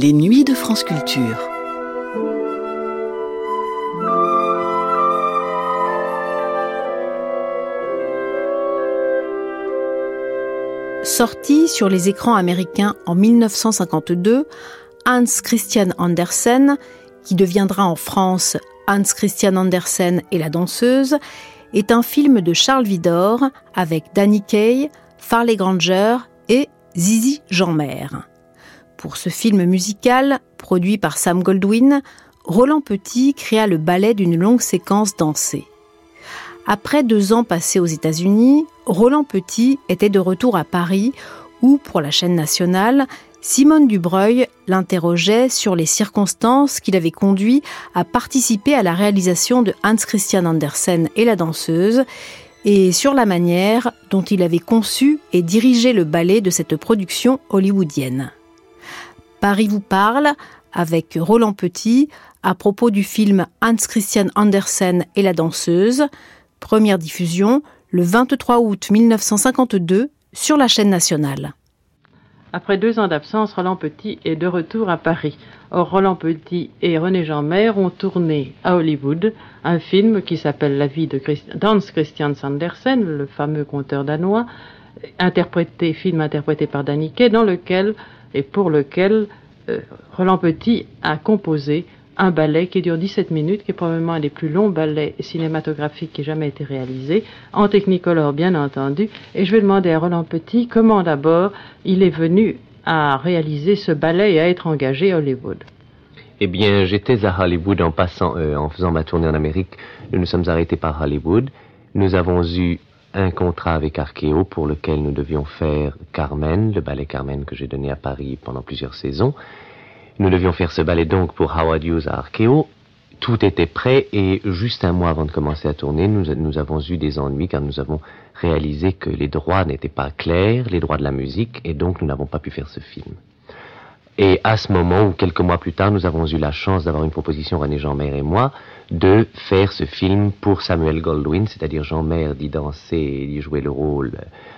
Les nuits de France Culture. Sorti sur les écrans américains en 1952, Hans Christian Andersen, qui deviendra en France Hans Christian Andersen et la danseuse, est un film de Charles Vidor avec Danny Kaye, Farley Granger et Zizi Jeanmaire. Pour ce film musical, produit par Sam Goldwyn, Roland Petit créa le ballet d'une longue séquence dansée. Après deux ans passés aux États-Unis, Roland Petit était de retour à Paris où, pour la chaîne nationale, Simone Dubreuil l'interrogeait sur les circonstances qui l'avaient conduit à participer à la réalisation de Hans Christian Andersen et la danseuse, et sur la manière dont il avait conçu et dirigé le ballet de cette production hollywoodienne. Paris vous parle avec Roland Petit à propos du film Hans Christian Andersen et la danseuse, première diffusion le 23 août 1952 sur la chaîne nationale. Après deux ans d'absence, Roland Petit est de retour à Paris. Or, Roland Petit et René Jean-Mer ont tourné à Hollywood un film qui s'appelle La vie de Hans Christian Sandersen, le fameux conteur danois, interprété, film interprété par Danny dans lequel et pour lequel euh, Roland Petit a composé un ballet qui dure 17 minutes, qui est probablement un des plus longs ballets cinématographiques qui ait jamais été réalisé, en technicolor bien entendu. Et je vais demander à Roland Petit comment d'abord il est venu à réaliser ce ballet et à être engagé à Hollywood. Eh bien, j'étais à Hollywood en passant, euh, en faisant ma tournée en Amérique. Nous nous sommes arrêtés par Hollywood. Nous avons eu un contrat avec Arkeo pour lequel nous devions faire Carmen, le ballet Carmen que j'ai donné à Paris pendant plusieurs saisons. Nous devions faire ce ballet donc pour Howard Hughes à Arkeo. Tout était prêt et juste un mois avant de commencer à tourner, nous, nous avons eu des ennuis car nous avons réalisé que les droits n'étaient pas clairs, les droits de la musique, et donc nous n'avons pas pu faire ce film. Et à ce moment, ou quelques mois plus tard, nous avons eu la chance d'avoir une proposition, René Jean-Mer et moi, de faire ce film pour Samuel Goldwyn, c'est-à-dire Jean-Mer d'y danser et d'y jouer le rôle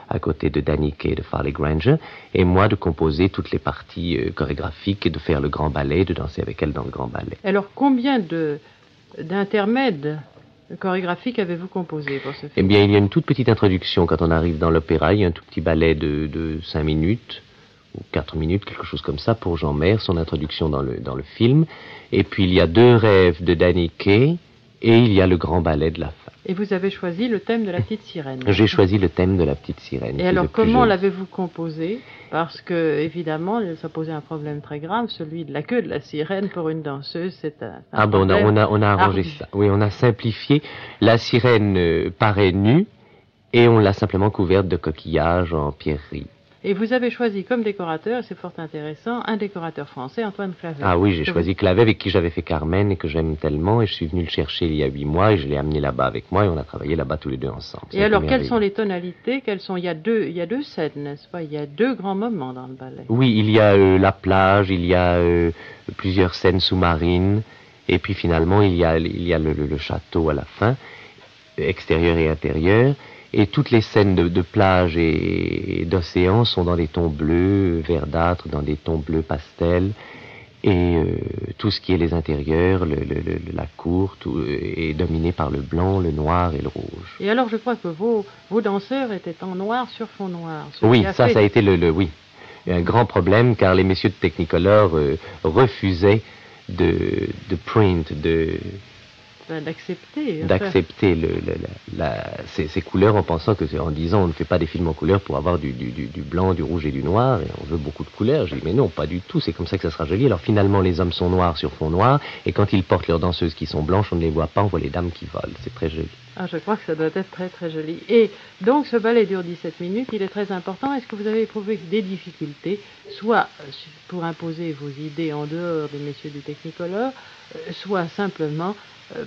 à côté de Danny Kaye et de Farley Granger, et moi de composer toutes les parties euh, chorégraphiques et de faire le grand ballet, de danser avec elle dans le grand ballet. Alors combien de d'intermèdes chorégraphiques avez-vous composé pour ce film? Eh bien, il y a une toute petite introduction. Quand on arrive dans l'opéra, il y a un tout petit ballet de, de 5 minutes ou 4 minutes, quelque chose comme ça, pour Jean-Mer, son introduction dans le, dans le film. Et puis il y a deux rêves de Danny Kaye, et il y a le grand ballet de la fin. Et vous avez choisi le thème de la petite sirène. J'ai choisi le thème de la petite sirène. Et alors, comment l'avez-vous composé? Parce que, évidemment, ça posait un problème très grave, celui de la queue de la sirène pour une danseuse. C'est un, Ah bon, on a, on a, on a arrangé ça. Oui, on a simplifié. La sirène euh, paraît nue et on l'a simplement couverte de coquillages en pierrerie. Et vous avez choisi comme décorateur, c'est fort intéressant, un décorateur français, Antoine Clavet. Ah oui, j'ai choisi Clavet avec qui j'avais fait Carmen et que j'aime tellement et je suis venu le chercher il y a huit mois et je l'ai amené là-bas avec moi et on a travaillé là-bas tous les deux ensemble. Et alors, quelles sont les tonalités? Quelles sont? Il y a deux, il y a deux scènes, n'est-ce pas? Il y a deux grands moments dans le ballet. Oui, il y a euh, la plage, il y a euh, plusieurs scènes sous-marines et puis finalement il y a, il y a le, le, le château à la fin, extérieur et intérieur. Et toutes les scènes de, de plage et, et d'océan sont dans des tons bleus, verdâtres, dans des tons bleus pastels. Et euh, tout ce qui est les intérieurs, le, le, le, la cour, tout, euh, est dominé par le blanc, le noir et le rouge. Et alors, je crois que vos, vos danseurs étaient en noir sur fond noir. Oui, ça, fait... ça a été le, le oui, un grand problème car les messieurs de Technicolor euh, refusaient de, de print, de d'accepter d'accepter le, le, la, ces, ces, couleurs en pensant que en disant on ne fait pas des films en couleur pour avoir du, du, du, blanc, du rouge et du noir et on veut beaucoup de couleurs. J'ai dit mais non pas du tout, c'est comme ça que ça sera joli. Alors finalement les hommes sont noirs sur fond noir et quand ils portent leurs danseuses qui sont blanches on ne les voit pas, on voit les dames qui volent. C'est très joli. Ah, je crois que ça doit être très très joli. Et donc ce ballet dure 17 minutes, il est très important. Est-ce que vous avez éprouvé des difficultés, soit pour imposer vos idées en dehors des messieurs du Technicolor, soit simplement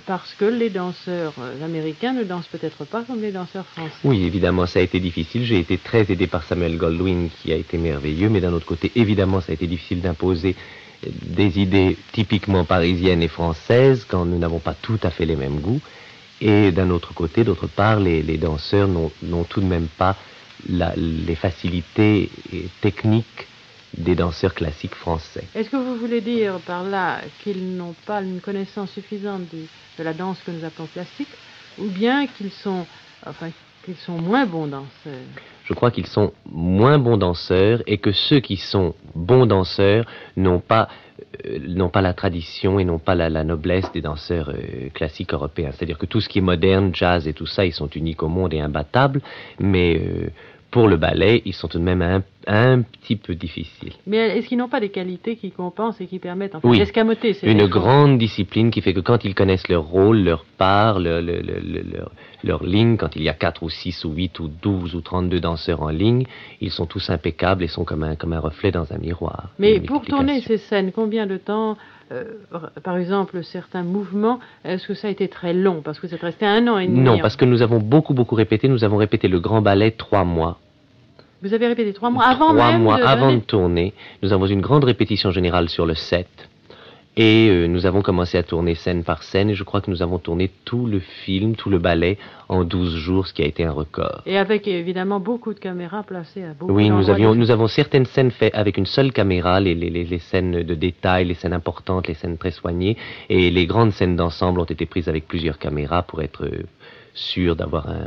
parce que les danseurs américains ne dansent peut-être pas comme les danseurs français. Oui, évidemment, ça a été difficile. J'ai été très aidé par Samuel Goldwyn, qui a été merveilleux, mais d'un autre côté, évidemment, ça a été difficile d'imposer des idées typiquement parisiennes et françaises quand nous n'avons pas tout à fait les mêmes goûts. Et d'un autre côté, d'autre part, les, danseurs n'ont tout de même pas les facilités techniques des danseurs classiques français. Est-ce que vous voulez dire par là qu'ils n'ont pas une connaissance suffisante de la danse que nous appelons classique, ou bien qu'ils sont, enfin, qu'ils sont moins bons danseurs? Je crois qu'ils sont moins bons danseurs et que ceux qui sont bons danseurs n'ont pas euh, n'ont pas la tradition et n'ont pas la, noblesse des danseurs euh, classiques européens. C'est-à-dire que tout ce qui est moderne, jazz et tout ça, ils sont uniques au monde et imbattables, mais euh, pour le ballet, ils sont tout de même un, un petit peu difficiles. Mais est-ce qu'ils n'ont pas des qualités qui compensent et qui permettent enfin, oui, d'escamoter Une grande discipline qui fait que quand ils connaissent leur rôle, leur part, leur, leur, leur, ligne, quand il y a 4 ou 6 ou 8 ou 12 ou 32 danseurs en ligne, ils sont tous impeccables et sont comme un, comme un reflet dans un miroir. Mais pour tourner ces scènes, combien de temps euh, par exemple, certains mouvements, est-ce que ça a été très long? Parce que c'est resté un an et demi. Non, parce que nous avons beaucoup, beaucoup répété. Nous avons répété le grand ballet trois mois. Vous avez répété trois mois avant trois même mois avant de tourner. Nous avons une grande répétition générale sur le set. Et euh, nous avons commencé à tourner scène par scène et je crois que nous avons tourné tout le film, tout le ballet en 12 jours, ce qui a été un record. Et avec évidemment beaucoup de caméras placées à beaucoup Oui, nous, avions, nous avons certaines scènes faites avec une seule caméra, les, les, les, scènes de détail, les scènes importantes, les scènes très soignées, et les grandes scènes d'ensemble ont été prises avec plusieurs caméras pour être euh, sûr d'avoir un,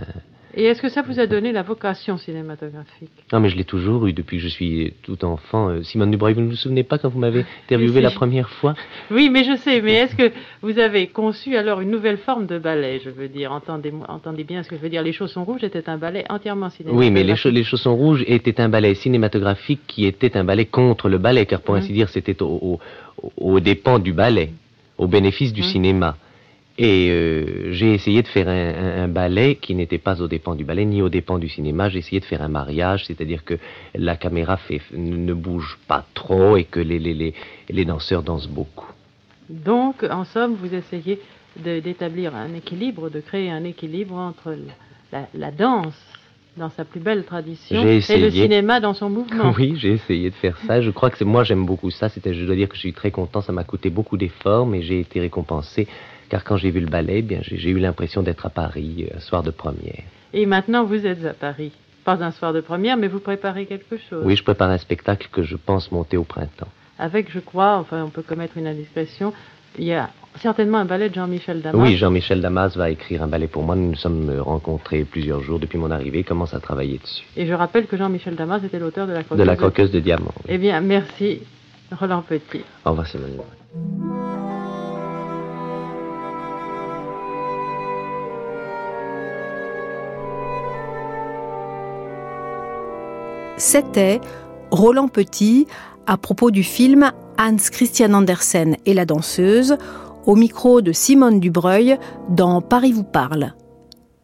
et est-ce que ça vous a donné la vocation cinématographique? Non, mais je l'ai toujours eu depuis que je suis tout enfant. Euh, Simone Dubreuil, vous ne vous souvenez pas quand vous m'avez interviewé la première fois? Oui, mais je sais. Mais est-ce que vous avez conçu alors une nouvelle forme de ballet Je veux dire, entendez, entendez bien ce que je veux dire. Les Chaussons Rouges était un ballet entièrement cinématographique. Oui, mais les, les Chaussons Rouges était un ballet cinématographique qui était un ballet contre le ballet, car pour mmh. ainsi dire, c'était au, au, au, dépens du ballet, au bénéfice du mmh. cinéma. Et euh, j'ai essayé de faire un, ballet qui n'était pas aux dépens du ballet ni aux dépens du cinéma. J'ai essayé de faire un mariage, c'est-à-dire que la caméra fait, ne bouge pas trop et que les, les, les, danseurs dansent beaucoup. Donc, en somme, vous essayez d'établir un équilibre, de créer un équilibre entre la, la danse dans sa plus belle tradition et le cinéma dans son mouvement. Oui, j'ai essayé de faire ça. Je crois que moi j'aime beaucoup ça. C'était, je dois dire que je suis très content. Ça m'a coûté beaucoup d'efforts, mais j'ai été récompensé car quand j'ai vu le ballet, bien, j'ai eu l'impression d'être à Paris, un soir de première. Et maintenant, vous êtes à Paris. Pas un soir de première, mais vous préparez quelque chose. Oui, je prépare un spectacle que je pense monter au printemps. Avec, je crois, enfin, on peut commettre une indiscrétion, il y a certainement un ballet de Jean-Michel Damas. Oui, Jean-Michel Damas va écrire un ballet pour moi. Nous nous sommes rencontrés plusieurs jours depuis mon arrivée, commence à travailler dessus. Et je rappelle que Jean-Michel Damas était l'auteur de la croqueuse de la croqueuse de, diamant. Eh bien, merci, Roland Petit. Au revoir, Simone. C'était Roland Petit à propos du film Hans Christian Andersen et la danseuse au micro de Simone Dubreuil dans Paris vous parle.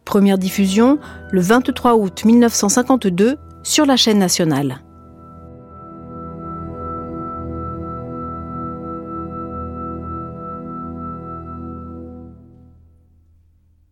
Première diffusion le 23 août 1952 sur la chaîne nationale.